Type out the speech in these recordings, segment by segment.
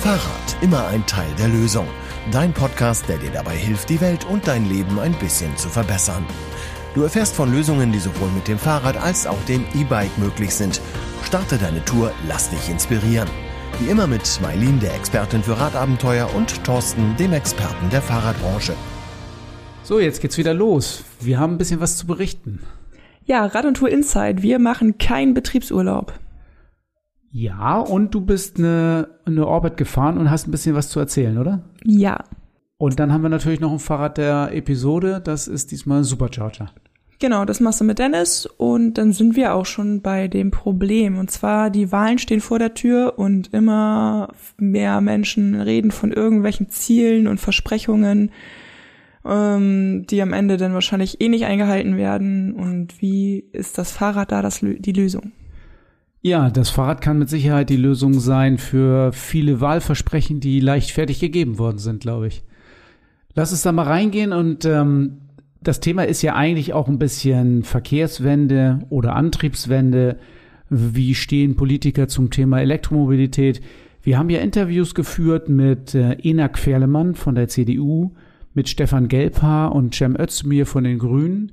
Fahrrad, immer ein Teil der Lösung. Dein Podcast, der dir dabei hilft, die Welt und dein Leben ein bisschen zu verbessern. Du erfährst von Lösungen, die sowohl mit dem Fahrrad als auch dem E-Bike möglich sind. Starte deine Tour, lass dich inspirieren. Wie immer mit Mailin, der Expertin für Radabenteuer, und Thorsten, dem Experten der Fahrradbranche. So, jetzt geht's wieder los. Wir haben ein bisschen was zu berichten. Ja, Rad und Tour Inside. Wir machen keinen Betriebsurlaub. Ja, und du bist eine, eine Orbit gefahren und hast ein bisschen was zu erzählen, oder? Ja. Und dann haben wir natürlich noch ein Fahrrad der Episode. Das ist diesmal Supercharger. Genau, das machst du mit Dennis und dann sind wir auch schon bei dem Problem. Und zwar, die Wahlen stehen vor der Tür und immer mehr Menschen reden von irgendwelchen Zielen und Versprechungen, ähm, die am Ende dann wahrscheinlich eh nicht eingehalten werden. Und wie ist das Fahrrad da das, die Lösung? Ja, das Fahrrad kann mit Sicherheit die Lösung sein für viele Wahlversprechen, die leichtfertig gegeben worden sind, glaube ich. Lass uns da mal reingehen und ähm, das Thema ist ja eigentlich auch ein bisschen Verkehrswende oder Antriebswende. Wie stehen Politiker zum Thema Elektromobilität? Wir haben ja Interviews geführt mit äh, Enak Ferlemann von der CDU, mit Stefan Gelbhaar und Cem Özdemir von den Grünen.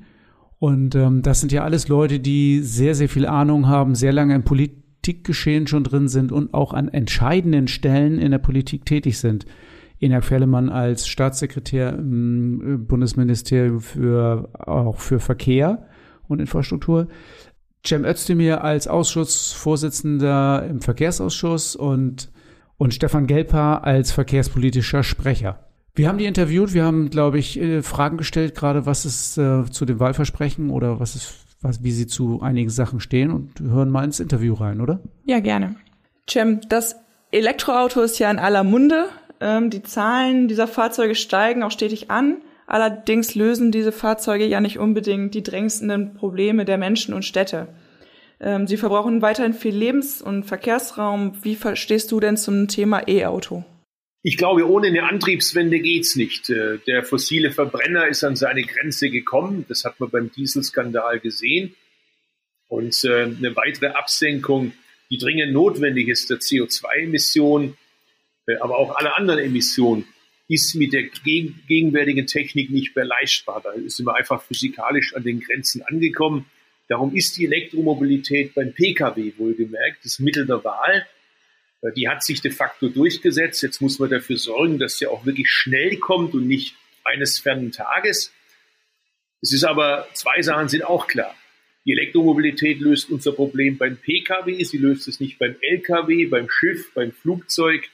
Und ähm, das sind ja alles Leute, die sehr, sehr viel Ahnung haben, sehr lange im Politikgeschehen schon drin sind und auch an entscheidenden Stellen in der Politik tätig sind. Enak Ferlemann als Staatssekretär im Bundesministerium für, auch für Verkehr und Infrastruktur. Cem Özdemir als Ausschussvorsitzender im Verkehrsausschuss und, und Stefan Gelper als verkehrspolitischer Sprecher. Wir haben die interviewt, wir haben, glaube ich, äh, Fragen gestellt, gerade was ist äh, zu dem Wahlversprechen oder was ist, was, wie sie zu einigen Sachen stehen und hören mal ins Interview rein, oder? Ja, gerne. Cem, das Elektroauto ist ja in aller Munde. Ähm, die Zahlen dieser Fahrzeuge steigen auch stetig an. Allerdings lösen diese Fahrzeuge ja nicht unbedingt die drängendsten Probleme der Menschen und Städte. Ähm, sie verbrauchen weiterhin viel Lebens- und Verkehrsraum. Wie verstehst du denn zum Thema E-Auto? Ich glaube, ohne eine Antriebswende geht's nicht. Äh, der fossile Verbrenner ist an seine Grenze gekommen. Das hat man beim Dieselskandal gesehen. Und äh, eine weitere Absenkung, die dringend notwendig ist, der CO2-Emissionen, äh, aber auch alle anderen Emissionen, ist mit der gegenwärtigen Technik nicht mehr leistbar. Da sind wir einfach physikalisch an den Grenzen angekommen. Darum ist die Elektromobilität beim Pkw wohlgemerkt das Mittel der Wahl. Äh, die hat sich de facto durchgesetzt. Jetzt muss man dafür sorgen, dass sie auch wirklich schnell kommt und nicht eines fernen Tages. Es ist aber, zwei Sachen sind auch klar. Die Elektromobilität löst unser Problem beim Pkw, sie löst es nicht beim Lkw, beim Schiff, beim Flugzeug.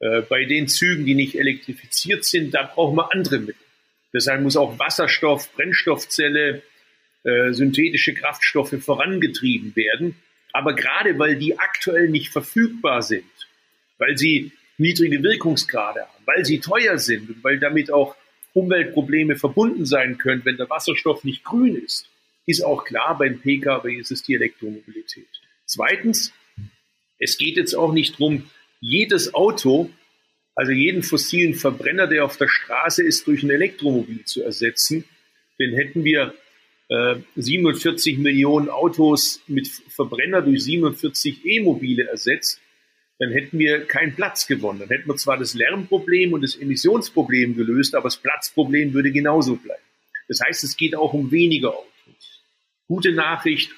Äh, bei den Zügen, die nicht elektrifiziert sind, da brauchen wir andere Mittel. Deshalb muss auch Wasserstoff, Brennstoffzelle, äh, synthetische Kraftstoffe vorangetrieben werden. Aber gerade weil die aktuell nicht verfügbar sind, weil sie niedrige Wirkungsgrade haben, weil sie teuer sind und weil damit auch Umweltprobleme verbunden sein können, wenn der Wasserstoff nicht grün ist, ist auch klar, beim Pkw ist es die Elektromobilität. Zweitens, es geht jetzt auch nicht darum, jedes Auto, also jeden fossilen Verbrenner, der auf der Straße ist, durch ein Elektromobil zu ersetzen. Denn hätten wir äh, 47 Millionen Autos mit Verbrenner durch 47 E-Mobile ersetzt, dann hätten wir keinen Platz gewonnen. Dann hätten wir zwar das Lärmproblem und das Emissionsproblem gelöst, aber das Platzproblem würde genauso bleiben. Das heißt, es geht auch um weniger Autos. Gute Nachricht,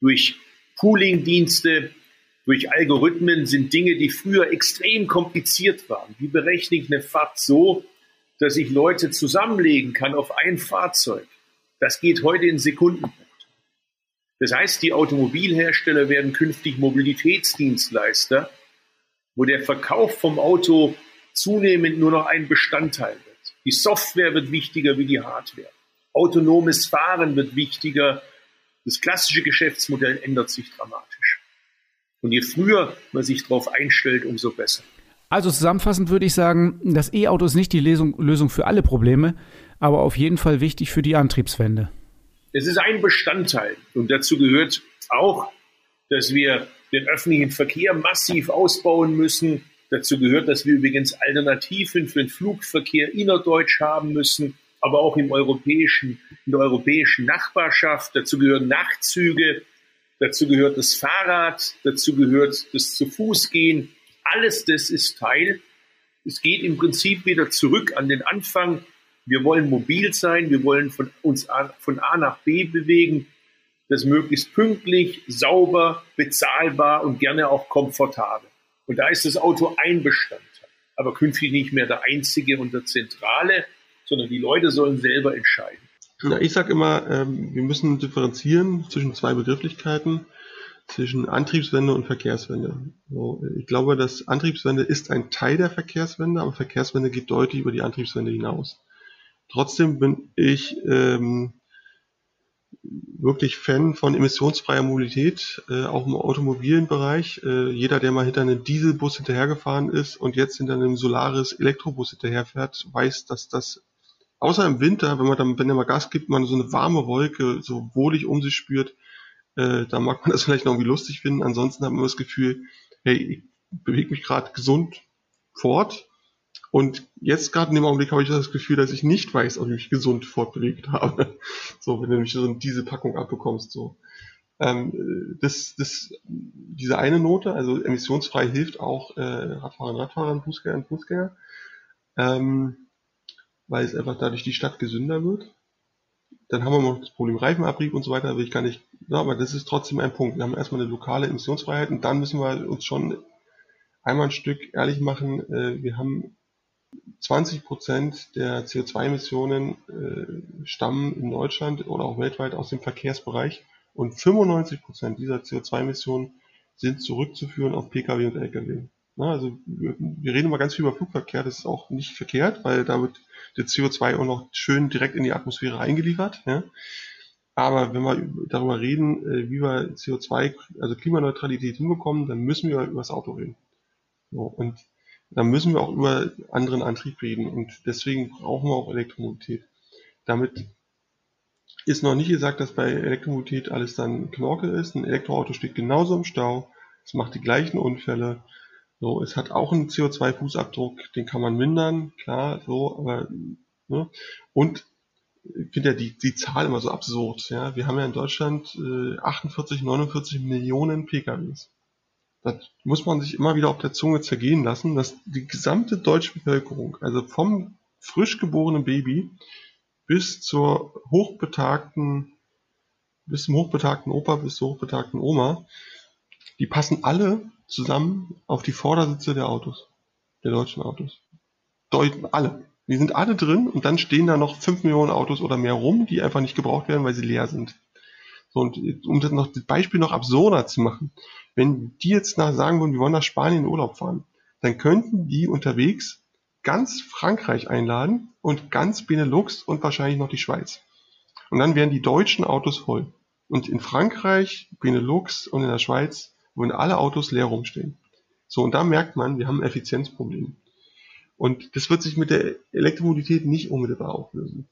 durch Pooling-Dienste durch Algorithmen sind Dinge, die früher extrem kompliziert waren. Wie berechne ich eine Fahrt so, dass ich Leute zusammenlegen kann auf ein Fahrzeug? Das geht heute in Sekunden. Das heißt, die Automobilhersteller werden künftig Mobilitätsdienstleister, wo der Verkauf vom Auto zunehmend nur noch ein Bestandteil wird. Die Software wird wichtiger wie die Hardware. Autonomes Fahren wird wichtiger. Das klassische Geschäftsmodell ändert sich dramatisch. Und je früher man sich darauf einstellt, umso besser. Also zusammenfassend würde ich sagen, das E-Auto ist nicht die Lösung, Lösung für alle Probleme, aber auf jeden Fall wichtig für die Antriebswende. Es ist ein Bestandteil und dazu gehört auch, dass wir den öffentlichen Verkehr massiv ausbauen müssen. Dazu gehört, dass wir übrigens Alternativen für den Flugverkehr innerdeutsch haben müssen, aber auch im europäischen, in der europäischen Nachbarschaft. Dazu gehören Nachtzüge, Dazu gehört das Fahrrad, dazu gehört das zu Fuß gehen. Alles das ist Teil. Es geht im Prinzip wieder zurück an den Anfang. Wir wollen mobil sein, wir wollen von uns von A nach B bewegen, das möglichst pünktlich, sauber, bezahlbar und gerne auch komfortabel. Und da ist das Auto ein Bestandteil, aber künftig nicht mehr der einzige und der zentrale, sondern die Leute sollen selber entscheiden. Na, ich sage immer, ähm, wir müssen differenzieren zwischen zwei Begrifflichkeiten, zwischen Antriebswende und Verkehrswende. So, ich glaube, dass Antriebswende ist ein Teil der Verkehrswende, aber Verkehrswende geht deutlich über die Antriebswende hinaus. Trotzdem bin ich ähm, wirklich Fan von emissionsfreier Mobilität, äh, auch im automobilen Bereich. Äh, jeder, der mal hinter einem Dieselbus hinterhergefahren ist und jetzt hinter einem Solaris Elektrobus hinterherfährt, weiß, dass das außer im Winter, wenn man dann, wenn er mal Gas gibt, man so eine warme Wolke so wohlig um sich spürt, äh, da mag man das vielleicht noch irgendwie lustig finden. Ansonsten hat man das Gefühl, hey, ich bewege mich gerade gesund fort. Und jetzt gerade in dem Augenblick habe ich das Gefühl, dass ich nicht weiß, ob ich mich gesund fortbewegt habe. So, wenn du nämlich so diese Packung abbekommst, so. Ähm, das, das, diese eine Note, also emissionsfrei hilft auch äh, Radfahrern, Radfahrern, Fußgängern, Fußgänger. Ähm, weil es einfach dadurch die Stadt gesünder wird. Dann haben wir noch das Problem Reifenabrieb und so weiter, will ich gar nicht, ja, aber das ist trotzdem ein Punkt. Wir haben erstmal eine lokale Emissionsfreiheit und dann müssen wir uns schon einmal ein Stück ehrlich machen, äh, wir haben 20 Prozent der CO2-Emissionen äh, stammen in Deutschland oder auch weltweit aus dem Verkehrsbereich und 95 Prozent dieser CO2-Emissionen sind zurückzuführen auf Pkw und Lkw. Na, also wir, wir reden immer ganz viel über Flugverkehr, das ist auch nicht verkehrt, weil da wird der CO2 auch noch schön direkt in die Atmosphäre eingeliefert. Ja? Aber wenn wir darüber reden, äh, wie wir CO2, also Klimaneutralität hinbekommen, dann müssen wir über das Auto reden. So, und dann müssen wir auch über anderen Antrieb reden. Und deswegen brauchen wir auch Elektromobilität. Damit ist noch nicht gesagt, dass bei Elektromobilität alles dann Knorke ist. Ein Elektroauto steht genauso im Stau. Es macht die gleichen Unfälle. So, es hat auch einen CO2-Fußabdruck, den kann man mindern, klar, so, aber, ne? Und ich finde ja die, die Zahl immer so absurd, ja. Wir haben ja in Deutschland äh, 48, 49 Millionen PKWs. Das muss man sich immer wieder auf der Zunge zergehen lassen, dass die gesamte deutsche Bevölkerung, also vom frisch geborenen Baby bis zur hochbetagten, bis zum hochbetagten Opa, bis zur hochbetagten Oma, die passen alle zusammen auf die Vordersitze der Autos, der deutschen Autos. Deuten alle. Die sind alle drin und dann stehen da noch 5 Millionen Autos oder mehr rum, die einfach nicht gebraucht werden, weil sie leer sind. So, und um das, noch, das Beispiel noch absurder zu machen, wenn die jetzt nach sagen würden, wir wollen nach Spanien in Urlaub fahren, dann könnten die unterwegs ganz Frankreich einladen und ganz Benelux und wahrscheinlich noch die Schweiz. Und dann wären die deutschen Autos voll. Und in Frankreich, Benelux und in der Schweiz würden alle Autos leer rumstehen. So, und da merkt man, wir haben ein Effizienzproblem. Und das wird sich mit der Elektromobilität nicht unmittelbar auflösen.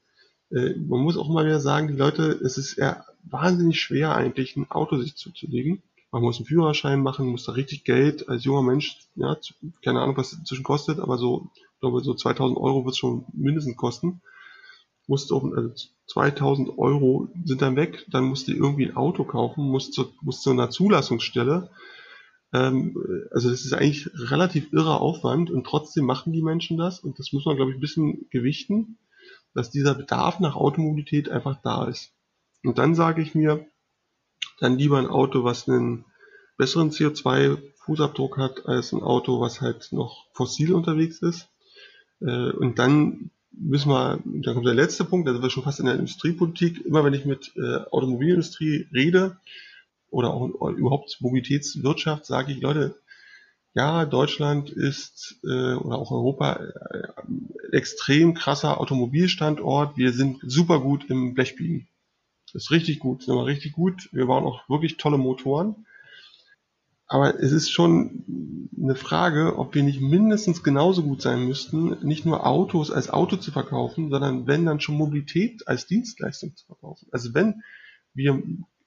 Äh, man muss auch mal wieder sagen, die Leute, es ist eher wahnsinnig schwer eigentlich ein Auto sich zuzulegen. Man muss einen Führerschein machen, muss da richtig Geld als junger Mensch, ja, keine Ahnung, was das inzwischen kostet, aber so, ich glaube, so 2000 Euro wird es schon mindestens kosten. Musst auf, also 2000 Euro sind dann weg, dann musst du irgendwie ein Auto kaufen, musst zu, zu einer Zulassungsstelle. Ähm, also das ist eigentlich relativ irrer Aufwand und trotzdem machen die Menschen das und das muss man, glaube ich, ein bisschen gewichten, dass dieser Bedarf nach Automobilität einfach da ist. Und dann sage ich mir, dann lieber ein Auto, was einen besseren CO2-Fußabdruck hat, als ein Auto, was halt noch fossil unterwegs ist. Äh, und dann müssen wir, da kommt der letzte Punkt, da sind wir schon fast in der Industriepolitik. Immer wenn ich mit äh, Automobilindustrie rede oder auch überhaupt Mobilitätswirtschaft, sage ich, Leute, ja, Deutschland ist äh, oder auch Europa äh, extrem krasser Automobilstandort. Wir sind super gut im Blechbiegen. Das ist richtig gut, sind wir richtig gut. Wir bauen auch wirklich tolle Motoren. Aber es ist schon eine Frage, ob wir nicht mindestens genauso gut sein müssten, nicht nur Autos als Auto zu verkaufen, sondern wenn dann schon Mobilität als Dienstleistung zu verkaufen. Also wenn wir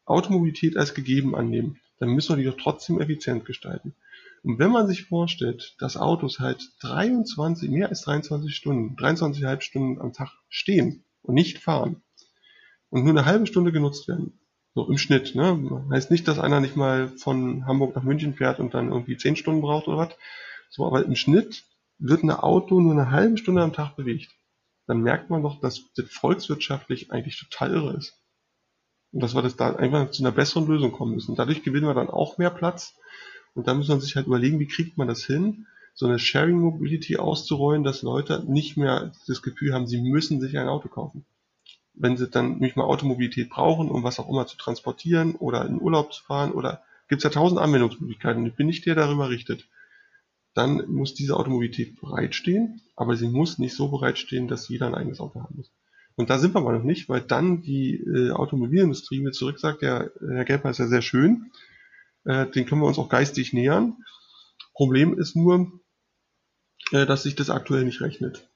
Automobilität als gegeben annehmen, dann müssen wir die doch trotzdem effizient gestalten. Und wenn man sich vorstellt, dass Autos halt 23, mehr als 23 Stunden, 23,5 Stunden am Tag stehen und nicht fahren und nur eine halbe Stunde genutzt werden, so im Schnitt. Ne? Heißt nicht, dass einer nicht mal von Hamburg nach München fährt und dann irgendwie zehn Stunden braucht oder was, So, aber im Schnitt wird ein Auto nur eine halbe Stunde am Tag bewegt. Dann merkt man doch, dass das volkswirtschaftlich eigentlich total irre ist. Und dass wir das da einfach zu einer besseren Lösung kommen müssen. Dadurch gewinnen wir dann auch mehr Platz. Und da muss man sich halt überlegen, wie kriegt man das hin, so eine Sharing Mobility auszurollen, dass Leute nicht mehr das Gefühl haben, sie müssen sich ein Auto kaufen. Wenn sie dann nicht mal Automobilität brauchen, um was auch immer zu transportieren oder in Urlaub zu fahren oder gibt es ja tausend Anwendungsmöglichkeiten. Ich bin nicht der, der darüber richtet. Dann muss diese Automobilität bereitstehen, aber sie muss nicht so bereitstehen, dass jeder ein eigenes Auto haben muss. Und da sind wir aber noch nicht, weil dann die äh, Automobilindustrie mir zurück sagt, ja, Herr Gelper ist ja sehr schön, äh, den können wir uns auch geistig nähern. Problem ist nur, äh, dass sich das aktuell nicht rechnet.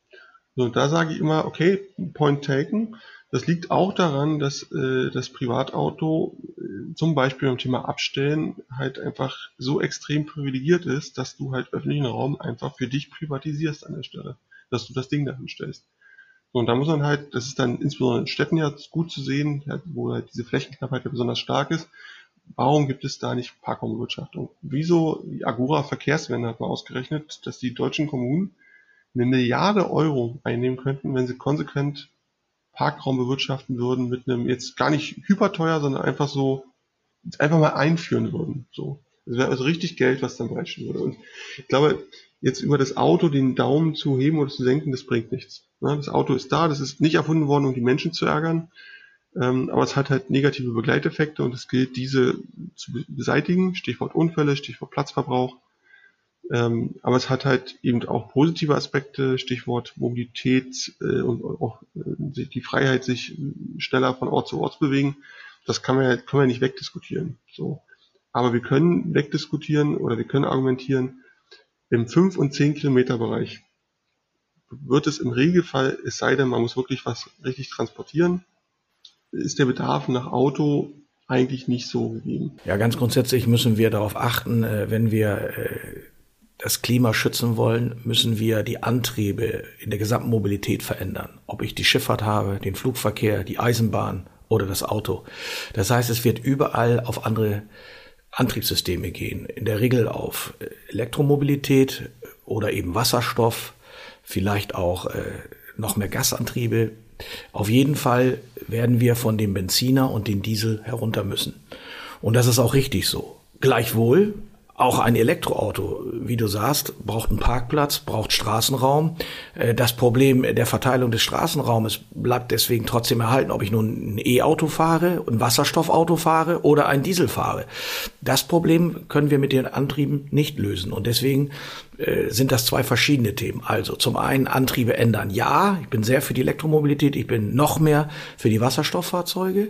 So, und da sage ich immer, okay, point taken. Das liegt auch daran, dass äh, das Privatauto äh, zum Beispiel beim Thema Abstellen halt einfach so extrem privilegiert ist, dass du halt öffentlichen Raum einfach für dich privatisierst an der Stelle, dass du das Ding dahin stellst. So, und da muss man halt, das ist dann insbesondere in Städten ja gut zu sehen, wo halt diese Flächenknappheit ja besonders stark ist. Warum gibt es da nicht Parkraumbewirtschaftung? Wieso, die Agora Verkehrswende hat mal ausgerechnet, dass die deutschen Kommunen eine Milliarde Euro einnehmen könnten, wenn sie konsequent Parkraum bewirtschaften würden mit einem jetzt gar nicht hyperteuer, sondern einfach so, einfach mal einführen würden. So. Das wäre also richtig Geld, was dann bereitstehen würde. Und ich glaube, jetzt über das Auto den Daumen zu heben oder zu senken, das bringt nichts. Das Auto ist da, das ist nicht erfunden worden, um die Menschen zu ärgern, ähm, aber es hat halt negative Begleiteffekte und es gilt, diese zu beseitigen. Stichwort Unfälle, Stichwort Platzverbrauch. Ähm, aber es hat halt eben auch positive Aspekte, Stichwort Mobilität äh, und auch äh, die Freiheit, sich schneller von Ort zu Ort zu bewegen. Das kann man ja, können wir nicht wegdiskutieren. So. Aber wir können wegdiskutieren oder wir können argumentieren, im 5 und 10 Kilometer Bereich wird es im Regelfall, es sei denn, man muss wirklich was richtig transportieren, ist der Bedarf nach Auto eigentlich nicht so gegeben. Ja, ganz grundsätzlich müssen wir darauf achten, äh, wenn wir äh, das Klima schützen wollen, müssen wir die Antriebe in der gesamten Mobilität verändern. Ob ich die Schifffahrt habe, den Flugverkehr, die Eisenbahn oder das Auto. Das heißt, es wird überall auf andere Antriebssysteme gehen. In der Regel auf äh, Elektromobilität oder eben Wasserstoff, vielleicht auch noch mehr Gasantriebe, auf jeden Fall werden wir von dem Benziner und dem Diesel herunter müssen. Und das ist auch richtig so. Gleichwohl auch ein Elektroauto, wie du sagst, braucht einen Parkplatz, braucht Straßenraum. Äh, das Problem der Verteilung des Straßenraumes bleibt deswegen trotzdem erhalten, ob ich nun ein E-Auto fahre, ein Wasserstoffauto fahre oder ein Diesel fahre. Das Problem können wir mit den Antrieben nicht lösen. Und deswegen äh, sind das zwei verschiedene Themen. Also zum einen Antriebe ändern. Ja, ich bin sehr für die Elektromobilität, ich bin noch mehr für die Wasserstofffahrzeuge.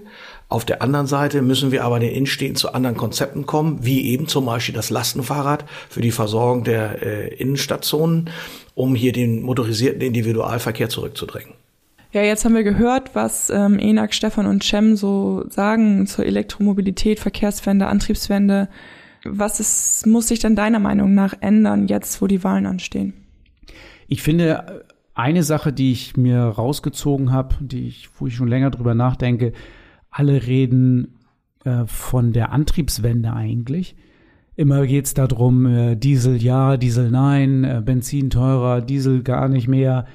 Auf der anderen Seite müssen wir aber den Innenstädten zu anderen Konzepten kommen, wie eben zum Beispiel das Lastenfahrrad für die Versorgung der äh, Innenstationen, um hier den motorisierten Individualverkehr zurückzudrängen. Ja, jetzt haben wir gehört, was ähm, Enak, Stefan und Cem so sagen zur Elektromobilität, Verkehrswende, Antriebswende. Was ist, muss sich denn deiner Meinung nach ändern, jetzt wo die Wahlen anstehen? Ich finde, eine Sache, die ich mir rausgezogen habe, die ich, wo ich schon länger drüber nachdenke, alle reden äh, von der Antriebswende eigentlich. Immer geht es darum, äh, Diesel ja, Diesel nein, äh, Benzin teurer, Diesel gar nicht mehr,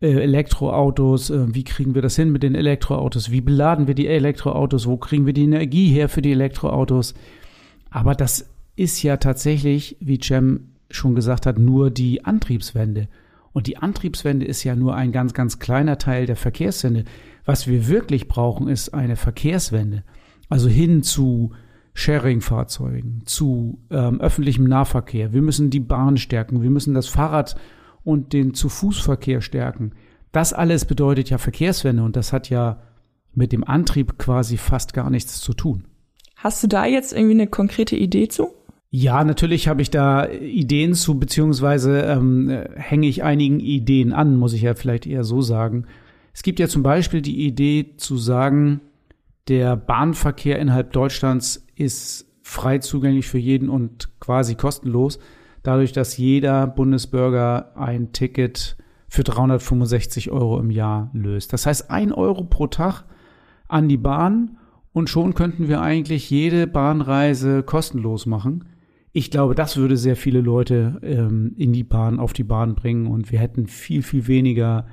äh, Elektroautos, äh, wie kriegen wir das hin mit den Elektroautos, wie beladen wir die Elektroautos, wo kriegen wir die Energie her für die Elektroautos. Aber das ist ja tatsächlich, wie Cem schon gesagt hat, nur die Antriebswende. Und die Antriebswende ist ja nur ein ganz, ganz kleiner Teil der Verkehrswende. Was wir wirklich brauchen, ist eine Verkehrswende. Also hin zu Sharing-Fahrzeugen, zu ähm, öffentlichem Nahverkehr. Wir müssen die Bahn stärken, wir müssen das Fahrrad und den Zu-Fuß-Verkehr stärken. Das alles bedeutet ja Verkehrswende und das hat ja mit dem Antrieb quasi fast gar nichts zu tun. Hast du da jetzt irgendwie eine konkrete Idee zu? Ja, natürlich habe ich da Ideen zu, beziehungsweise ähm, hänge ich einigen Ideen an, muss ich ja vielleicht eher so sagen. Es gibt ja zum Beispiel die Idee zu sagen, der Bahnverkehr innerhalb Deutschlands ist frei zugänglich für jeden und quasi kostenlos, dadurch, dass jeder Bundesbürger ein Ticket für 365 Euro im Jahr löst. Das heißt, ein Euro pro Tag an die Bahn und schon könnten wir eigentlich jede Bahnreise kostenlos machen. Ich glaube, das würde sehr viele Leute ähm, in die Bahn, auf die Bahn bringen und wir hätten viel, viel weniger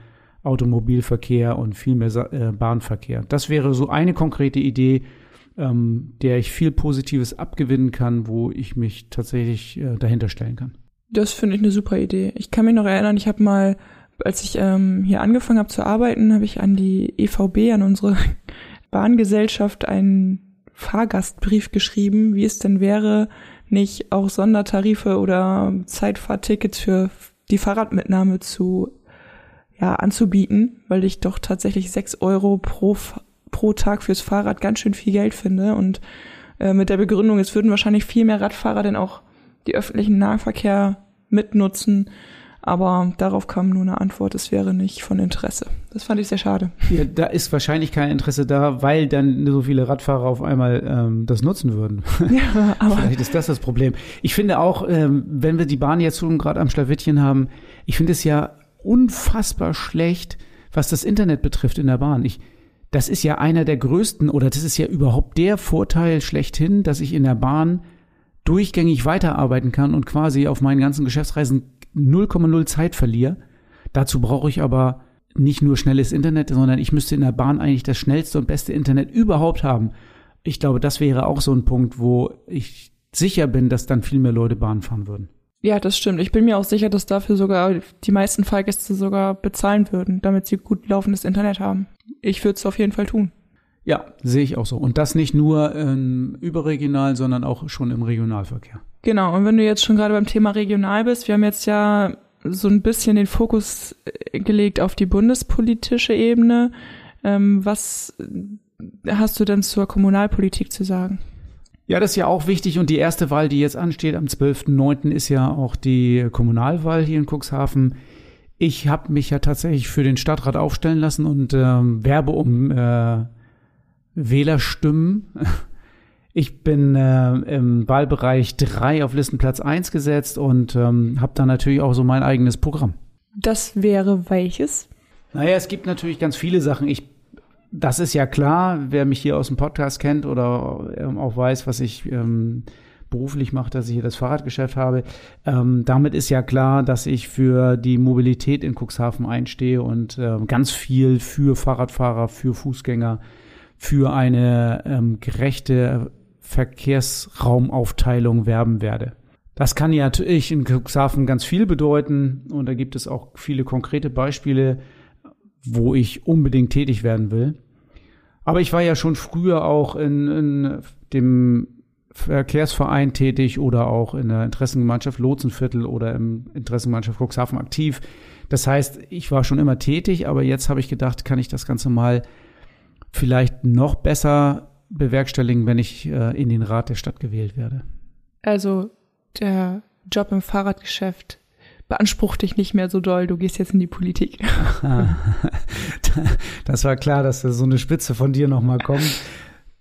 Automobilverkehr und viel mehr äh, Bahnverkehr. Das wäre so eine konkrete Idee, ähm, der ich viel Positives abgewinnen kann, wo ich mich tatsächlich äh, dahinter stellen kann. Das finde ich eine super Idee. Ich kann mich noch erinnern, ich habe mal, als ich ähm, hier angefangen habe zu arbeiten, habe ich an die EVB, an unsere Bahngesellschaft, einen Fahrgastbrief geschrieben, wie es denn wäre, nicht auch Sondertarife oder Zeitfahrtickets für die Fahrradmitnahme zu ja, anzubieten, weil ich doch tatsächlich sechs Euro pro, pro Tag fürs Fahrrad ganz schön viel Geld finde und äh, mit der Begründung, es würden wahrscheinlich viel mehr Radfahrer denn auch die öffentlichen Nahverkehr mitnutzen. Aber darauf kam nur eine Antwort, es wäre nicht von Interesse. Das fand ich sehr schade. Ja, da ist wahrscheinlich kein Interesse da, weil dann so viele Radfahrer auf einmal ähm, das nutzen würden. Ja, aber Vielleicht ist das das Problem. Ich finde auch, ähm, wenn wir die Bahn jetzt schon gerade am Schlawittchen haben, ich finde es ja unfassbar schlecht, was das Internet betrifft in der Bahn. Ich, das ist ja einer der größten oder das ist ja überhaupt der Vorteil schlechthin, dass ich in der Bahn durchgängig weiterarbeiten kann und quasi auf meinen ganzen Geschäftsreisen 0,0 Zeit verliere. Dazu brauche ich aber nicht nur schnelles Internet, sondern ich müsste in der Bahn eigentlich das schnellste und beste Internet überhaupt haben. Ich glaube, das wäre auch so ein Punkt, wo ich sicher bin, dass dann viel mehr Leute Bahn fahren würden. Ja, das stimmt. Ich bin mir auch sicher, dass dafür sogar die meisten Fahrgäste sogar bezahlen würden, damit sie gut laufendes Internet haben. Ich würde es auf jeden Fall tun. Ja, sehe ich auch so. Und das nicht nur ähm, überregional, sondern auch schon im Regionalverkehr. Genau. Und wenn du jetzt schon gerade beim Thema regional bist, wir haben jetzt ja so ein bisschen den Fokus äh, gelegt auf die bundespolitische Ebene. Ähm, was hast du denn zur Kommunalpolitik zu sagen? Ja, das ist ja auch wichtig und die erste Wahl, die jetzt ansteht am 12.09. ist ja auch die Kommunalwahl hier in Cuxhaven. Ich habe mich ja tatsächlich für den Stadtrat aufstellen lassen und ähm, werbe um äh, Wählerstimmen. Ich bin äh, im Wahlbereich 3 auf Listenplatz 1 gesetzt und ähm, habe da natürlich auch so mein eigenes Programm. Das wäre welches? Naja, es gibt natürlich ganz viele Sachen. Ich das ist ja klar, wer mich hier aus dem Podcast kennt oder ähm, auch weiß, was ich ähm, beruflich mache, dass ich hier das Fahrradgeschäft habe. Ähm, damit ist ja klar, dass ich für die Mobilität in Cuxhaven einstehe und äh, ganz viel für Fahrradfahrer, für Fußgänger, für eine ähm, gerechte Verkehrsraumaufteilung werben werde. Das kann ja natürlich in Cuxhaven ganz viel bedeuten und da gibt es auch viele konkrete Beispiele, wo ich unbedingt tätig werden will. Aber ich war ja schon früher auch in, in dem Verkehrsverein tätig oder auch in der Interessengemeinschaft Lotsenviertel oder im Interessengemeinschaft Cuxhaven aktiv. Das heißt, ich war schon immer tätig, aber jetzt habe ich gedacht, kann ich das Ganze mal vielleicht noch besser bewerkstelligen, wenn ich äh, in den Rat der Stadt gewählt werde. Also der Job im Fahrradgeschäft beansprucht dich nicht mehr so doll, du gehst jetzt in die Politik. das war klar, dass da so eine Spitze von dir nochmal kommt.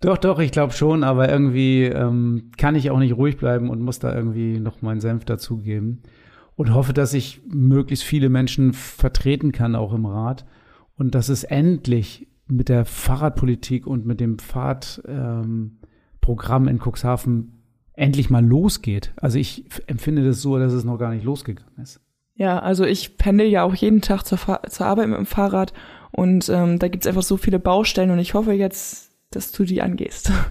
Doch, doch, ich glaube schon, aber irgendwie ähm, kann ich auch nicht ruhig bleiben und muss da irgendwie noch meinen Senf dazugeben. Und hoffe, dass ich möglichst viele Menschen vertreten kann, auch im Rat. Und dass es endlich mit der Fahrradpolitik und mit dem Fahrradprogramm ähm, in Cuxhaven endlich mal losgeht. Also ich empfinde das so, dass es noch gar nicht losgegangen ist. Ja, also ich pendel ja auch jeden Tag zur, zur Arbeit mit dem Fahrrad und ähm, da gibt's einfach so viele Baustellen und ich hoffe jetzt, dass du die angehst.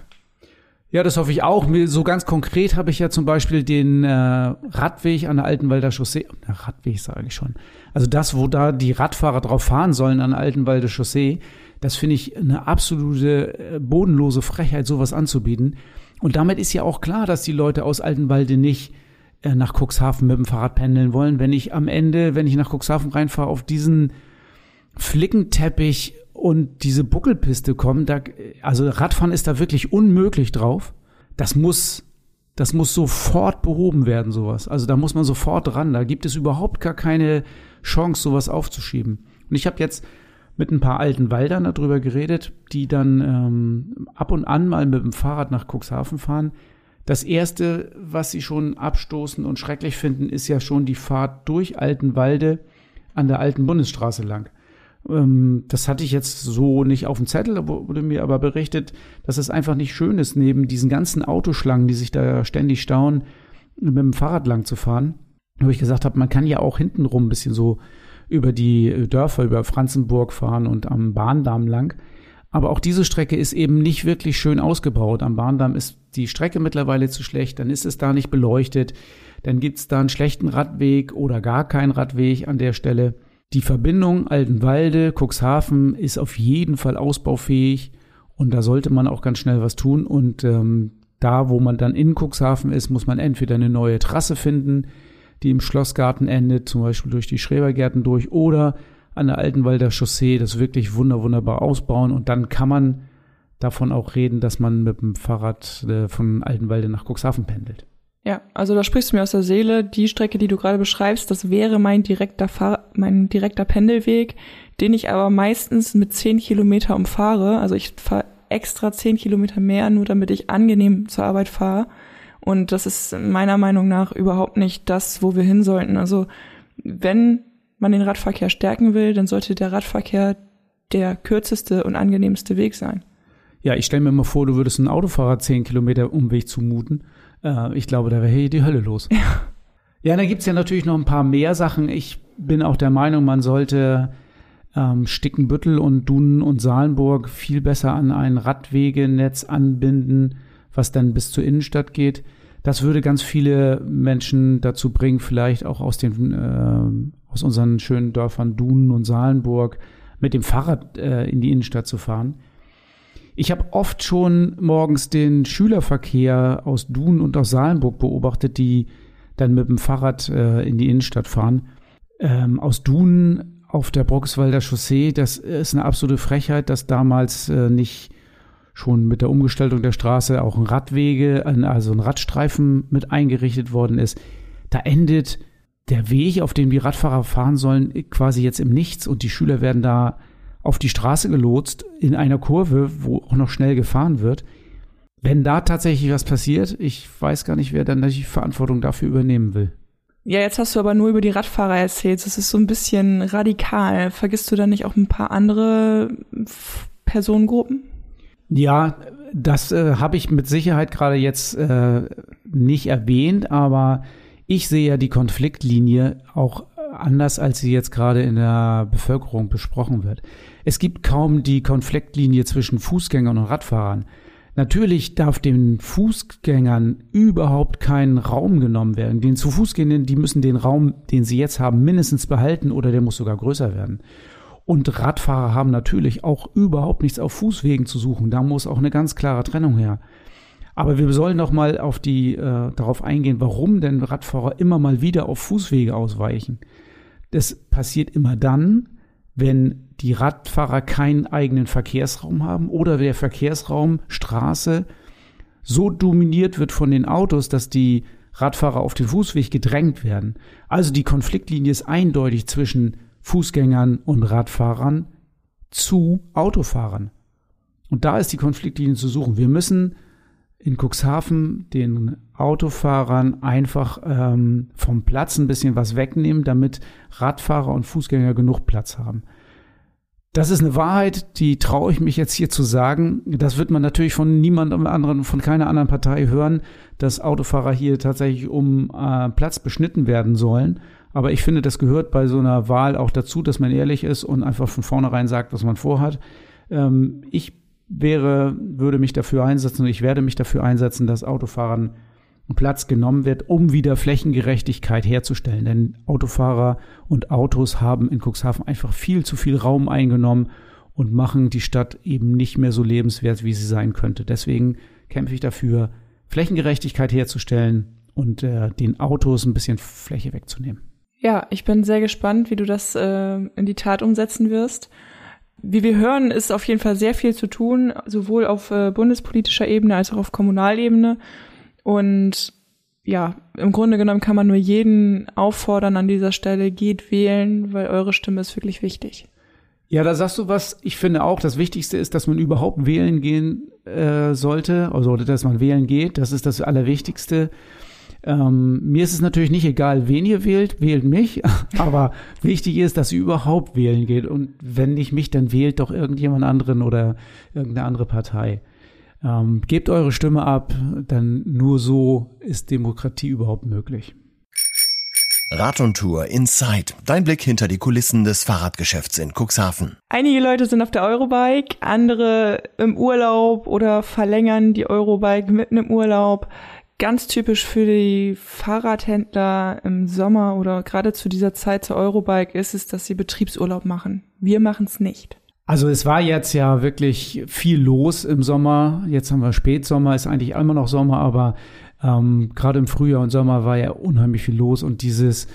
Ja, das hoffe ich auch. So ganz konkret habe ich ja zum Beispiel den äh, Radweg an der Altenwalder Chaussee, na, Radweg sage ich schon, also das, wo da die Radfahrer drauf fahren sollen an der Altenwalder Chaussee, das finde ich eine absolute äh, bodenlose Frechheit, sowas anzubieten. Und damit ist ja auch klar, dass die Leute aus Altenwalde nicht äh, nach Cuxhaven mit dem Fahrrad pendeln wollen. Wenn ich am Ende, wenn ich nach Cuxhaven reinfahre, auf diesen Flickenteppich und diese Buckelpiste komme, da, also Radfahren ist da wirklich unmöglich drauf. Das muss, das muss sofort behoben werden, sowas. Also da muss man sofort ran. Da gibt es überhaupt gar keine Chance, sowas aufzuschieben. Und ich habe jetzt mit ein paar alten Waldern darüber geredet, die dann ähm, ab und an mal mit dem Fahrrad nach Cuxhaven fahren. Das erste, was sie schon abstoßen und schrecklich finden, ist ja schon die Fahrt durch Altenwalde an der alten Bundesstraße lang. Ähm, das hatte ich jetzt so nicht auf dem Zettel, wurde mir aber berichtet, dass es einfach nicht schön ist, neben diesen ganzen Autoschlangen, die sich da ständig stauen, mit dem Fahrrad lang zu fahren, wo ich gesagt habe, man kann ja auch hintenrum ein bisschen so über die Dörfer, über Franzenburg fahren und am Bahndamm lang. Aber auch diese Strecke ist eben nicht wirklich schön ausgebaut. Am Bahndamm ist die Strecke mittlerweile zu schlecht, dann ist es da nicht beleuchtet, dann gibt's da einen schlechten Radweg oder gar keinen Radweg an der Stelle. Die Verbindung Altenwalde, Cuxhaven ist auf jeden Fall ausbaufähig und da sollte man auch ganz schnell was tun. Und ähm, da, wo man dann in Cuxhaven ist, muss man entweder eine neue Trasse finden, die im Schlossgarten endet, zum Beispiel durch die Schrebergärten durch, oder an der Altenwalder Chaussee das wirklich wunder, wunderbar ausbauen und dann kann man davon auch reden, dass man mit dem Fahrrad äh, von Altenwalde nach Cuxhaven pendelt. Ja, also da sprichst du mir aus der Seele. Die Strecke, die du gerade beschreibst, das wäre mein direkter Fahr mein direkter Pendelweg, den ich aber meistens mit zehn Kilometer umfahre. Also ich fahre extra zehn Kilometer mehr, nur damit ich angenehm zur Arbeit fahre. Und das ist meiner Meinung nach überhaupt nicht das, wo wir hin sollten. Also wenn man den Radverkehr stärken will, dann sollte der Radverkehr der kürzeste und angenehmste Weg sein. Ja, ich stelle mir mal vor, du würdest einen Autofahrer zehn Kilometer Umweg zumuten. Äh, ich glaube, da wäre hier die Hölle los. Ja. Ja, da gibt's ja natürlich noch ein paar mehr Sachen. Ich bin auch der Meinung, man sollte ähm, Stickenbüttel und Dunen und Salenburg viel besser an ein Radwegenetz anbinden, was dann bis zur Innenstadt geht. Das würde ganz viele Menschen dazu bringen, vielleicht auch aus den äh, aus unseren schönen Dörfern Dunen und Salenburg mit dem Fahrrad äh, in die Innenstadt zu fahren. Ich habe oft schon morgens den Schülerverkehr aus Dunen und aus Salenburg beobachtet, die dann mit dem Fahrrad äh, in die Innenstadt fahren. Ähm, aus Dunen auf der Brockswalder Chaussee, das ist eine absolute Frechheit, dass damals äh, nicht schon mit der Umgestaltung der Straße auch ein Radwege, also ein Radstreifen mit eingerichtet worden ist. Da endet der Weg, auf dem die Radfahrer fahren sollen, quasi jetzt im Nichts und die Schüler werden da auf die Straße gelotst in einer Kurve, wo auch noch schnell gefahren wird. Wenn da tatsächlich was passiert, ich weiß gar nicht, wer dann die Verantwortung dafür übernehmen will. Ja, jetzt hast du aber nur über die Radfahrer erzählt. Das ist so ein bisschen radikal. Vergisst du da nicht auch ein paar andere Personengruppen? Ja, das äh, habe ich mit Sicherheit gerade jetzt äh, nicht erwähnt, aber ich sehe ja die Konfliktlinie auch anders, als sie jetzt gerade in der Bevölkerung besprochen wird. Es gibt kaum die Konfliktlinie zwischen Fußgängern und Radfahrern. Natürlich darf den Fußgängern überhaupt kein Raum genommen werden. Den zu Fußgängern, die müssen den Raum, den sie jetzt haben, mindestens behalten oder der muss sogar größer werden. Und Radfahrer haben natürlich auch überhaupt nichts auf Fußwegen zu suchen. Da muss auch eine ganz klare Trennung her. Aber wir sollen noch mal auf die, äh, darauf eingehen, warum denn Radfahrer immer mal wieder auf Fußwege ausweichen. Das passiert immer dann, wenn die Radfahrer keinen eigenen Verkehrsraum haben oder der Verkehrsraum Straße so dominiert wird von den Autos, dass die Radfahrer auf den Fußweg gedrängt werden. Also die Konfliktlinie ist eindeutig zwischen Fußgängern und Radfahrern zu Autofahrern. Und da ist die Konfliktlinie zu suchen. Wir müssen in Cuxhaven den Autofahrern einfach ähm, vom Platz ein bisschen was wegnehmen, damit Radfahrer und Fußgänger genug Platz haben. Das ist eine Wahrheit, die traue ich mich jetzt hier zu sagen. Das wird man natürlich von niemandem anderen, von keiner anderen Partei hören, dass Autofahrer hier tatsächlich um äh, Platz beschnitten werden sollen. Aber ich finde, das gehört bei so einer Wahl auch dazu, dass man ehrlich ist und einfach von vornherein sagt, was man vorhat. Ähm, ich wäre, würde mich dafür einsetzen und ich werde mich dafür einsetzen, dass Autofahrern Platz genommen wird, um wieder Flächengerechtigkeit herzustellen. Denn Autofahrer und Autos haben in Cuxhaven einfach viel zu viel Raum eingenommen und machen die Stadt eben nicht mehr so lebenswert, wie sie sein könnte. Deswegen kämpfe ich dafür, Flächengerechtigkeit herzustellen und äh, den Autos ein bisschen Fläche wegzunehmen. Ja, ich bin sehr gespannt, wie du das äh, in die Tat umsetzen wirst. Wie wir hören, ist auf jeden Fall sehr viel zu tun, sowohl auf äh, bundespolitischer Ebene als auch auf Kommunalebene. Und ja, im Grunde genommen kann man nur jeden auffordern an dieser Stelle, geht wählen, weil eure Stimme ist wirklich wichtig. Ja, da sagst du was. Ich finde auch, das Wichtigste ist, dass man überhaupt wählen gehen äh, sollte, also dass man wählen geht. Das ist das Allerwichtigste. Ähm, mir ist es natürlich nicht egal, wen ihr wählt, wählt mich, aber wichtig ist, dass ihr überhaupt wählen geht und wenn nicht mich, dann wählt doch irgendjemand anderen oder irgendeine andere Partei. Ähm, gebt eure Stimme ab, denn nur so ist Demokratie überhaupt möglich. Rad und Tour Inside. Dein Blick hinter die Kulissen des Fahrradgeschäfts in Cuxhaven. Einige Leute sind auf der Eurobike, andere im Urlaub oder verlängern die Eurobike mitten im Urlaub. Ganz typisch für die Fahrradhändler im Sommer oder gerade zu dieser Zeit zur Eurobike ist es, dass sie Betriebsurlaub machen. Wir machen es nicht. Also es war jetzt ja wirklich viel los im Sommer. Jetzt haben wir Spätsommer, ist eigentlich immer noch Sommer, aber ähm, Gerade im Frühjahr und Sommer war ja unheimlich viel los und dieses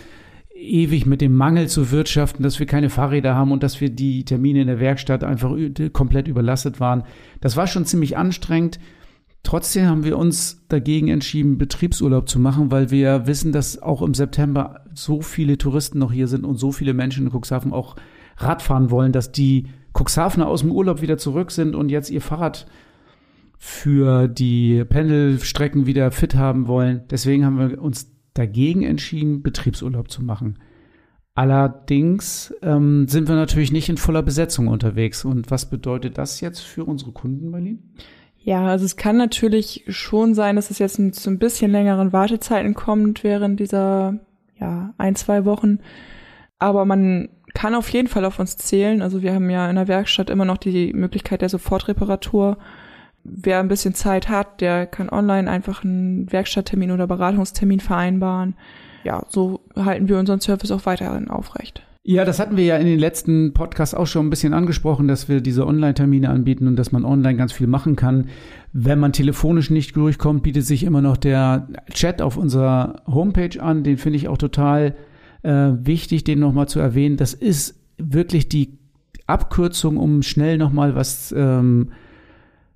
ewig mit dem Mangel zu wirtschaften, dass wir keine Fahrräder haben und dass wir die Termine in der Werkstatt einfach komplett überlastet waren. Das war schon ziemlich anstrengend. Trotzdem haben wir uns dagegen entschieden, Betriebsurlaub zu machen, weil wir wissen, dass auch im September so viele Touristen noch hier sind und so viele Menschen in Cuxhaven auch Radfahren wollen, dass die Cuxhavener aus dem Urlaub wieder zurück sind und jetzt ihr Fahrrad für die Pendelstrecken wieder fit haben wollen. Deswegen haben wir uns dagegen entschieden, Betriebsurlaub zu machen. Allerdings ähm, sind wir natürlich nicht in voller Besetzung unterwegs. Und was bedeutet das jetzt für unsere Kunden, Marlene? Ja, also es kann natürlich schon sein, dass es jetzt zu ein bisschen längeren Wartezeiten kommt während dieser ja, ein, zwei Wochen. Aber man kann auf jeden Fall auf uns zählen. Also wir haben ja in der Werkstatt immer noch die Möglichkeit der Sofortreparatur wer ein bisschen Zeit hat, der kann online einfach einen Werkstatttermin oder Beratungstermin vereinbaren. Ja, so halten wir unseren Service auch weiterhin aufrecht. Ja, das hatten wir ja in den letzten Podcasts auch schon ein bisschen angesprochen, dass wir diese Online-Termine anbieten und dass man online ganz viel machen kann. Wenn man telefonisch nicht durchkommt, bietet sich immer noch der Chat auf unserer Homepage an. Den finde ich auch total äh, wichtig, den nochmal zu erwähnen. Das ist wirklich die Abkürzung, um schnell nochmal was ähm,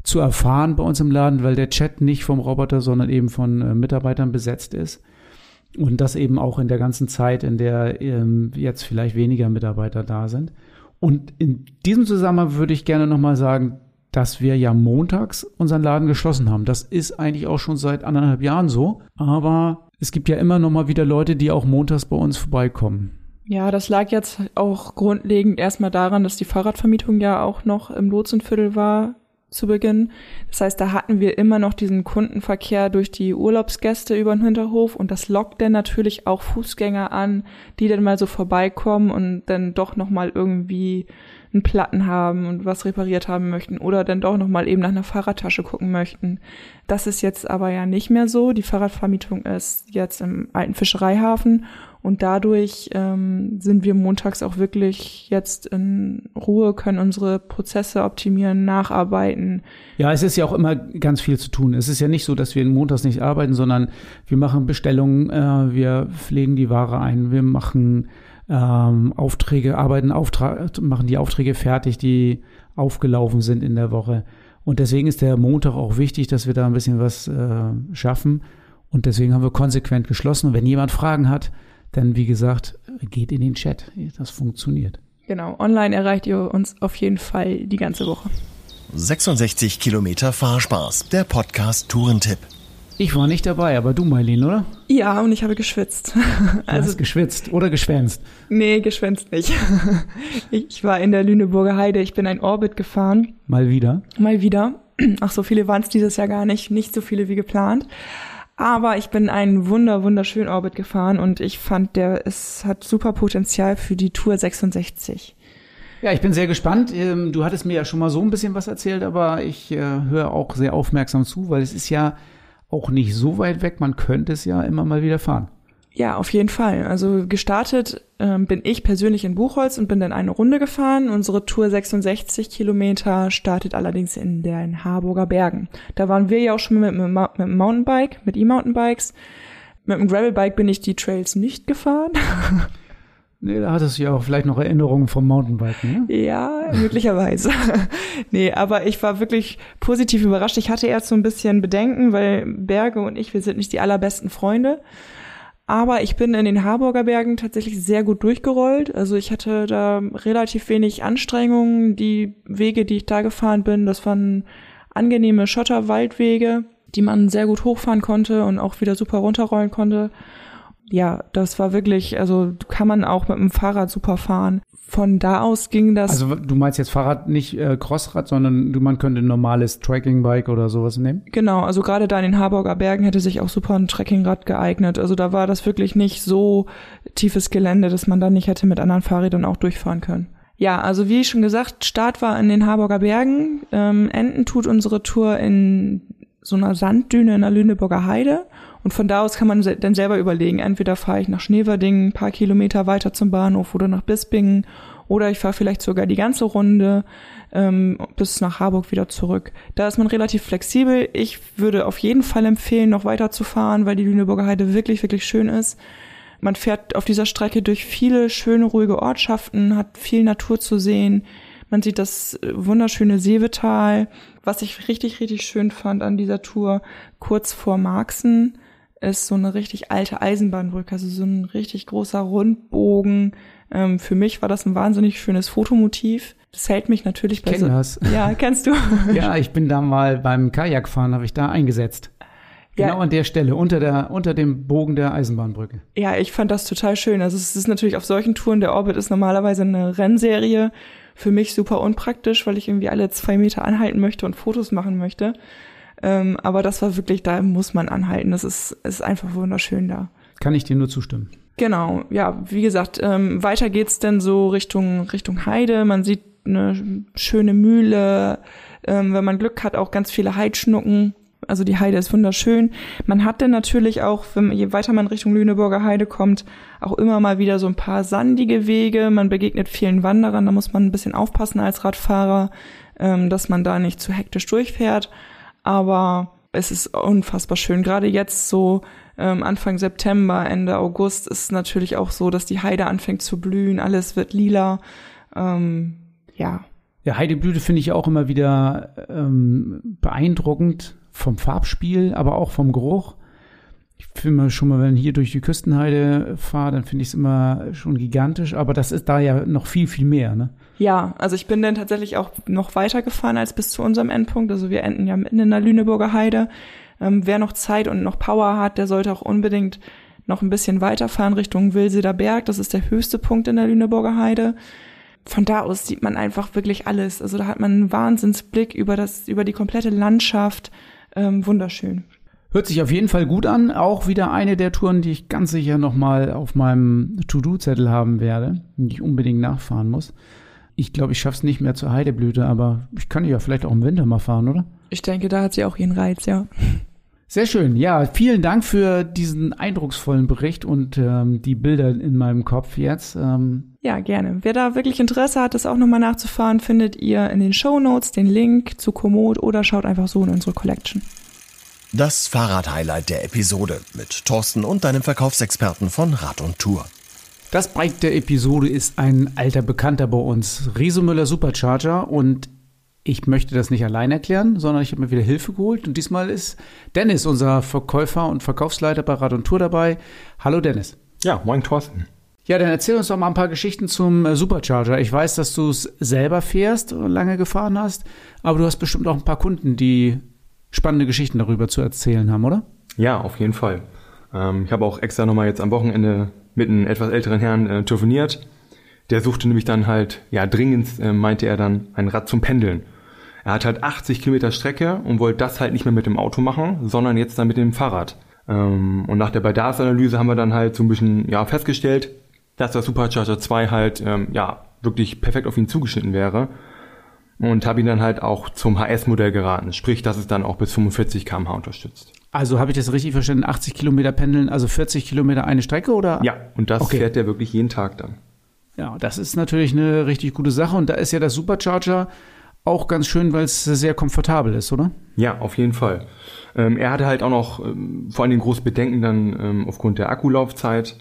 zu erfahren bei uns im Laden, weil der Chat nicht vom Roboter, sondern eben von äh, Mitarbeitern besetzt ist. Und das eben auch in der ganzen Zeit, in der ähm, jetzt vielleicht weniger Mitarbeiter da sind. Und in diesem Zusammenhang würde ich gerne nochmal sagen, dass wir ja montags unseren Laden geschlossen haben. Das ist eigentlich auch schon seit anderthalb Jahren so. Aber es gibt ja immer noch mal wieder Leute, die auch montags bei uns vorbeikommen. Ja, das lag jetzt auch grundlegend erstmal daran, dass die Fahrradvermietung ja auch noch im Lotsenviertel war zu Beginn. Das heißt, da hatten wir immer noch diesen Kundenverkehr durch die Urlaubsgäste über den Hinterhof und das lockt dann natürlich auch Fußgänger an, die dann mal so vorbeikommen und dann doch noch mal irgendwie einen Platten haben und was repariert haben möchten oder dann doch noch mal eben nach einer Fahrradtasche gucken möchten. Das ist jetzt aber ja nicht mehr so. Die Fahrradvermietung ist jetzt im alten Fischereihafen und dadurch ähm, sind wir montags auch wirklich jetzt in Ruhe, können unsere Prozesse optimieren, nacharbeiten. Ja, es ist ja auch immer ganz viel zu tun. Es ist ja nicht so, dass wir montags nicht arbeiten, sondern wir machen Bestellungen, äh, wir pflegen die Ware ein, wir machen ähm, Aufträge, arbeiten, Auftrag, machen die Aufträge fertig, die aufgelaufen sind in der Woche. Und deswegen ist der Montag auch wichtig, dass wir da ein bisschen was äh, schaffen. Und deswegen haben wir konsequent geschlossen. Und wenn jemand Fragen hat, dann wie gesagt, geht in den Chat. Das funktioniert. Genau, online erreicht ihr uns auf jeden Fall die ganze Woche. 66 Kilometer Fahrspaß, der Podcast Tourentipp. Ich war nicht dabei, aber du, Marlene, oder? Ja, und ich habe geschwitzt. Du also hast geschwitzt oder geschwänzt? Nee, geschwänzt nicht. Ich war in der Lüneburger Heide. Ich bin ein Orbit gefahren. Mal wieder? Mal wieder. Ach, so viele waren es dieses Jahr gar nicht. Nicht so viele wie geplant. Aber ich bin einen wunder, wunderschönen Orbit gefahren und ich fand, der es hat super Potenzial für die Tour 66. Ja, ich bin sehr gespannt. Ähm, du hattest mir ja schon mal so ein bisschen was erzählt, aber ich äh, höre auch sehr aufmerksam zu, weil es ist ja auch nicht so weit weg. Man könnte es ja immer mal wieder fahren. Ja, auf jeden Fall. Also gestartet ähm, bin ich persönlich in Buchholz und bin dann eine Runde gefahren. Unsere Tour 66 Kilometer startet allerdings in den Harburger Bergen. Da waren wir ja auch schon mit, mit, mit dem Mountainbike, mit E-Mountainbikes. Mit dem Gravelbike bin ich die Trails nicht gefahren. Nee, da hattest du ja auch vielleicht noch Erinnerungen vom Mountainbiken, ne? Ja, möglicherweise. nee, aber ich war wirklich positiv überrascht. Ich hatte erst so ein bisschen Bedenken, weil Berge und ich, wir sind nicht die allerbesten Freunde. Aber ich bin in den Harburger Bergen tatsächlich sehr gut durchgerollt. Also ich hatte da relativ wenig Anstrengungen. Die Wege, die ich da gefahren bin, das waren angenehme Schotterwaldwege, die man sehr gut hochfahren konnte und auch wieder super runterrollen konnte. ja, das war wirklich, also kann man auch mit dem Fahrrad super fahren. Von da aus ging das. Also du meinst jetzt Fahrrad, nicht äh, Crossrad, sondern du, man könnte ein normales Trekkingbike oder sowas nehmen? Genau, also gerade da in den Harburger Bergen hätte sich auch super ein Trekkingrad geeignet. Also da war das wirklich nicht so tiefes Gelände, dass man da nicht hätte mit anderen Fahrrädern auch durchfahren können. Ja, also wie schon gesagt, Start war in den Harburger Bergen. Ähm, Enden tut unsere Tour in so einer Sanddüne in der Lüneburger Heide. Und von da aus kann man dann selber überlegen, entweder fahre ich nach Schneverdingen ein paar Kilometer weiter zum Bahnhof oder nach Bispingen oder ich fahre vielleicht sogar die ganze Runde ähm, bis nach Harburg wieder zurück. Da ist man relativ flexibel. Ich würde auf jeden Fall empfehlen, noch weiter zu fahren, weil die Lüneburger Heide wirklich, wirklich schön ist. Man fährt auf dieser Strecke durch viele schöne, ruhige Ortschaften, hat viel Natur zu sehen. Man sieht das wunderschöne Seevetal. Was ich richtig, richtig schön fand an dieser Tour, kurz vor Marxen, ist so eine richtig alte Eisenbahnbrücke, also so ein richtig großer Rundbogen. Ähm, für mich war das ein wahnsinnig schönes Fotomotiv. Das hält mich natürlich bei Kenn so das. Ja, kennst du? ja, ich bin da mal beim Kajakfahren, habe ich da eingesetzt. Genau ja. an der Stelle, unter, der, unter dem Bogen der Eisenbahnbrücke. Ja, ich fand das total schön. Also es ist natürlich auf solchen Touren, der Orbit ist normalerweise eine Rennserie. Für mich super unpraktisch, weil ich irgendwie alle zwei Meter anhalten möchte und Fotos machen möchte. Ähm, aber das war wirklich, da muss man anhalten. Das ist, ist einfach wunderschön da. Kann ich dir nur zustimmen. Genau, ja, wie gesagt, ähm, weiter geht's dann so Richtung, Richtung Heide. Man sieht eine schöne Mühle, ähm, wenn man Glück hat, auch ganz viele Heidschnucken. Also die Heide ist wunderschön. Man hat dann natürlich auch, wenn, je weiter man Richtung Lüneburger Heide kommt, auch immer mal wieder so ein paar sandige Wege. Man begegnet vielen Wanderern, da muss man ein bisschen aufpassen als Radfahrer, ähm, dass man da nicht zu hektisch durchfährt aber es ist unfassbar schön. Gerade jetzt so ähm, Anfang September, Ende August ist natürlich auch so, dass die Heide anfängt zu blühen, alles wird lila. Ähm, ja. Ja, Heideblüte finde ich auch immer wieder ähm, beeindruckend vom Farbspiel, aber auch vom Geruch. Ich finde schon mal, wenn ich hier durch die Küstenheide fahre, dann finde ich es immer schon gigantisch, aber das ist da ja noch viel, viel mehr, ne? Ja, also ich bin dann tatsächlich auch noch weiter gefahren als bis zu unserem Endpunkt. Also wir enden ja mitten in der Lüneburger Heide. Ähm, wer noch Zeit und noch Power hat, der sollte auch unbedingt noch ein bisschen weiterfahren Richtung Wilseder Berg. Das ist der höchste Punkt in der Lüneburger Heide. Von da aus sieht man einfach wirklich alles. Also da hat man einen Wahnsinnsblick über das, über die komplette Landschaft. Ähm, wunderschön. Hört sich auf jeden Fall gut an. Auch wieder eine der Touren, die ich ganz sicher nochmal auf meinem To-Do-Zettel haben werde, die ich unbedingt nachfahren muss. Ich glaube, ich schaffe es nicht mehr zur Heideblüte, aber ich kann ja vielleicht auch im Winter mal fahren, oder? Ich denke, da hat sie auch ihren Reiz, ja. Sehr schön. Ja, vielen Dank für diesen eindrucksvollen Bericht und ähm, die Bilder in meinem Kopf jetzt. Ähm. Ja, gerne. Wer da wirklich Interesse hat, das auch nochmal nachzufahren, findet ihr in den Show Notes den Link zu Komoot oder schaut einfach so in unsere Collection. Das Fahrrad-Highlight der Episode mit Thorsten und deinem Verkaufsexperten von Rad und Tour. Das Bike der Episode ist ein alter Bekannter bei uns, Riesemüller Supercharger und ich möchte das nicht allein erklären, sondern ich habe mir wieder Hilfe geholt und diesmal ist Dennis, unser Verkäufer und Verkaufsleiter bei Rad und Tour dabei. Hallo Dennis. Ja, moin Thorsten. Ja, dann erzähl uns doch mal ein paar Geschichten zum äh, Supercharger. Ich weiß, dass du es selber fährst und lange gefahren hast, aber du hast bestimmt auch ein paar Kunden, die spannende Geschichten darüber zu erzählen haben, oder? Ja, auf jeden Fall. Ähm, ich habe auch extra nochmal jetzt am Wochenende mit einem etwas älteren Herrn äh, telefoniert. Der suchte nämlich dann halt, ja, dringend, äh, meinte er dann, ein Rad zum Pendeln. Er hat halt 80 Kilometer Strecke und wollte das halt nicht mehr mit dem Auto machen, sondern jetzt dann mit dem Fahrrad. Ähm, und nach der Bedarfsanalyse haben wir dann halt so ein bisschen, ja, festgestellt, dass der Supercharger 2 halt, ähm, ja, wirklich perfekt auf ihn zugeschnitten wäre. Und habe ihn dann halt auch zum HS-Modell geraten, sprich, dass es dann auch bis 45 km/h unterstützt. Also habe ich das richtig verstanden? 80 Kilometer pendeln, also 40 Kilometer eine Strecke oder? Ja, und das okay. fährt er wirklich jeden Tag dann. Ja, das ist natürlich eine richtig gute Sache und da ist ja der Supercharger auch ganz schön, weil es sehr komfortabel ist, oder? Ja, auf jeden Fall. Ähm, er hatte halt auch noch ähm, vor allem große Bedenken dann ähm, aufgrund der Akkulaufzeit.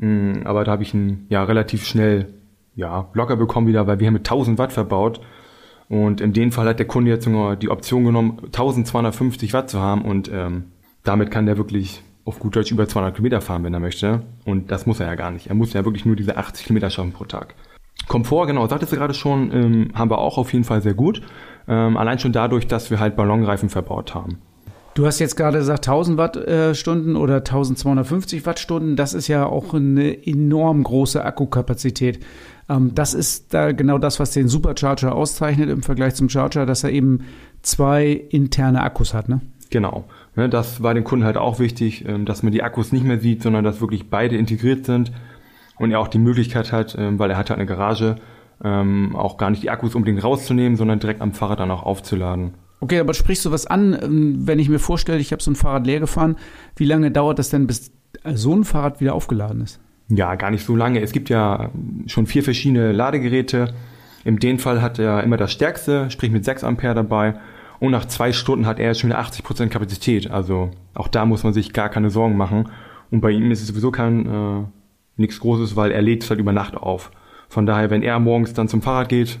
Ähm, aber da habe ich ihn ja relativ schnell ja, locker bekommen wieder, weil wir haben mit 1000 Watt verbaut. Und in dem Fall hat der Kunde jetzt nur die Option genommen, 1250 Watt zu haben und ähm, damit kann der wirklich auf gut Deutsch über 200 Kilometer fahren, wenn er möchte. Und das muss er ja gar nicht. Er muss ja wirklich nur diese 80 Kilometer schaffen pro Tag. Komfort, genau, sagtest du gerade schon, ähm, haben wir auch auf jeden Fall sehr gut. Ähm, allein schon dadurch, dass wir halt Ballonreifen verbaut haben. Du hast jetzt gerade gesagt 1000 Wattstunden oder 1250 Wattstunden. Das ist ja auch eine enorm große Akkukapazität. Ähm, das ist da genau das, was den Supercharger auszeichnet im Vergleich zum Charger, dass er eben zwei interne Akkus hat, ne? Genau. Ne, das war dem Kunden halt auch wichtig, ähm, dass man die Akkus nicht mehr sieht, sondern dass wirklich beide integriert sind und er auch die Möglichkeit hat, ähm, weil er hat halt eine Garage, auch gar nicht die Akkus unbedingt rauszunehmen, sondern direkt am Fahrrad dann auch aufzuladen. Okay, aber sprichst du was an, ähm, wenn ich mir vorstelle, ich habe so ein Fahrrad leer gefahren, wie lange dauert das denn, bis so ein Fahrrad wieder aufgeladen ist? Ja, gar nicht so lange. Es gibt ja schon vier verschiedene Ladegeräte. In dem Fall hat er immer das stärkste, sprich mit 6 Ampere dabei. Und nach zwei Stunden hat er schon wieder 80 Prozent Kapazität. Also auch da muss man sich gar keine Sorgen machen. Und bei ihm ist es sowieso kein äh, nichts Großes, weil er lädt es halt über Nacht auf. Von daher, wenn er morgens dann zum Fahrrad geht,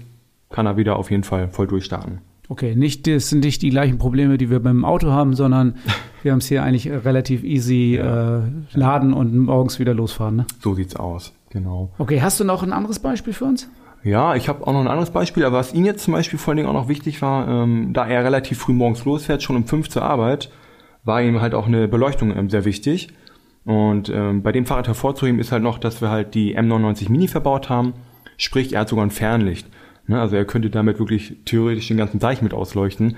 kann er wieder auf jeden Fall voll durchstarten. Okay, nicht, das sind nicht die gleichen Probleme, die wir beim Auto haben, sondern wir haben es hier eigentlich relativ easy ja. äh, laden und morgens wieder losfahren. Ne? So sieht's aus, genau. Okay, hast du noch ein anderes Beispiel für uns? Ja, ich habe auch noch ein anderes Beispiel, aber was Ihnen jetzt zum Beispiel vor allen Dingen auch noch wichtig war, ähm, da er relativ früh morgens losfährt, schon um fünf zur Arbeit, war ihm halt auch eine Beleuchtung ähm, sehr wichtig. Und ähm, bei dem Fahrrad hervorzuheben ist halt noch, dass wir halt die M99 Mini verbaut haben. Sprich, er hat sogar ein Fernlicht. Ne? Also er könnte damit wirklich theoretisch den ganzen Deich mit ausleuchten.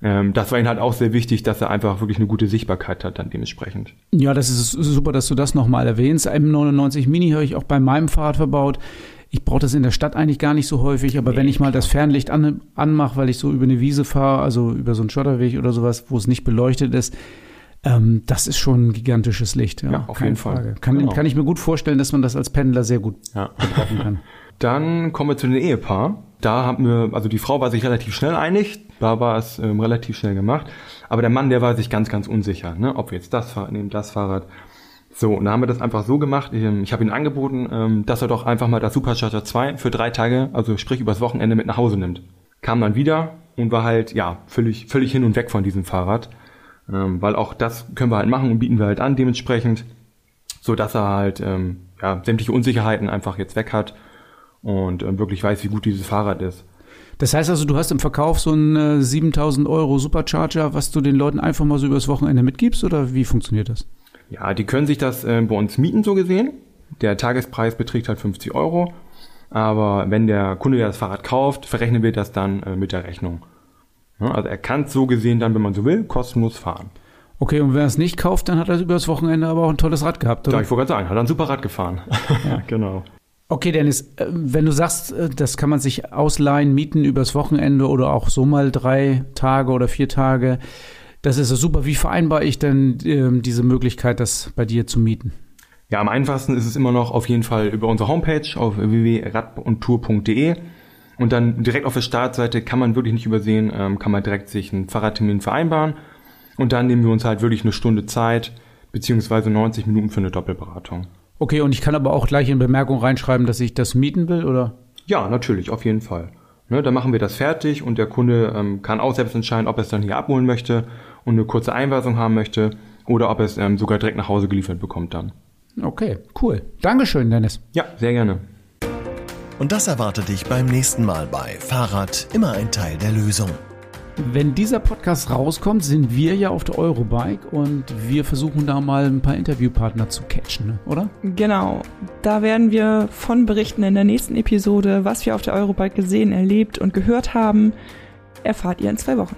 Ähm, das war ihm halt auch sehr wichtig, dass er einfach wirklich eine gute Sichtbarkeit hat dann dementsprechend. Ja, das ist super, dass du das nochmal erwähnst. M99 Mini habe ich auch bei meinem Fahrrad verbaut. Ich brauche das in der Stadt eigentlich gar nicht so häufig, aber nee, wenn ich mal das Fernlicht an, anmache, weil ich so über eine Wiese fahre, also über so einen Schotterweg oder sowas, wo es nicht beleuchtet ist, ähm, das ist schon ein gigantisches Licht. Ja, ja auf jeden Frage. Fall. Kann, genau. kann ich mir gut vorstellen, dass man das als Pendler sehr gut ja. gebrauchen kann. Dann kommen wir zu den Ehepaar. Da haben wir, also die Frau war sich relativ schnell einig, da war es ähm, relativ schnell gemacht. Aber der Mann, der war sich ganz, ganz unsicher, ne? ob wir jetzt das Fahrrad nehmen, das Fahrrad. So, und da haben wir das einfach so gemacht. Ich, ich habe ihm angeboten, ähm, dass er doch einfach mal das Supercharger 2 für drei Tage, also sprich übers Wochenende mit nach Hause nimmt. Kam dann wieder und war halt, ja, völlig, völlig hin und weg von diesem Fahrrad. Ähm, weil auch das können wir halt machen und bieten wir halt an dementsprechend, so dass er halt, ähm, ja, sämtliche Unsicherheiten einfach jetzt weg hat und äh, wirklich weiß, wie gut dieses Fahrrad ist. Das heißt also, du hast im Verkauf so einen äh, 7000 Euro Supercharger, was du den Leuten einfach mal so übers Wochenende mitgibst oder wie funktioniert das? Ja, die können sich das äh, bei uns mieten, so gesehen. Der Tagespreis beträgt halt 50 Euro. Aber wenn der Kunde das Fahrrad kauft, verrechnen wir das dann äh, mit der Rechnung. Ja, also er kann so gesehen dann, wenn man so will, kostenlos fahren. Okay, und wenn er es nicht kauft, dann hat er übers Wochenende aber auch ein tolles Rad gehabt, oder? Ja, ich wollte gerade sagen, hat er ein super Rad gefahren. Ja, genau. Okay, Dennis, äh, wenn du sagst, äh, das kann man sich ausleihen, mieten übers Wochenende oder auch so mal drei Tage oder vier Tage, das ist super. Wie vereinbare ich denn äh, diese Möglichkeit, das bei dir zu mieten? Ja, am einfachsten ist es immer noch auf jeden Fall über unsere Homepage auf www.radundtour.de und dann direkt auf der Startseite kann man wirklich nicht übersehen, ähm, kann man direkt sich einen Fahrradtermin vereinbaren und dann nehmen wir uns halt wirklich eine Stunde Zeit beziehungsweise 90 Minuten für eine Doppelberatung. Okay, und ich kann aber auch gleich in Bemerkung reinschreiben, dass ich das mieten will, oder? Ja, natürlich, auf jeden Fall. Ne, dann machen wir das fertig und der Kunde ähm, kann auch selbst entscheiden, ob er es dann hier abholen möchte und eine kurze Einweisung haben möchte oder ob er es ähm, sogar direkt nach Hause geliefert bekommt dann. Okay, cool. Dankeschön, Dennis. Ja, sehr gerne. Und das erwartet dich beim nächsten Mal bei Fahrrad immer ein Teil der Lösung. Wenn dieser Podcast rauskommt, sind wir ja auf der Eurobike und wir versuchen da mal ein paar Interviewpartner zu catchen, ne? oder? Genau. Da werden wir von berichten in der nächsten Episode, was wir auf der Eurobike gesehen, erlebt und gehört haben. Erfahrt ihr in zwei Wochen.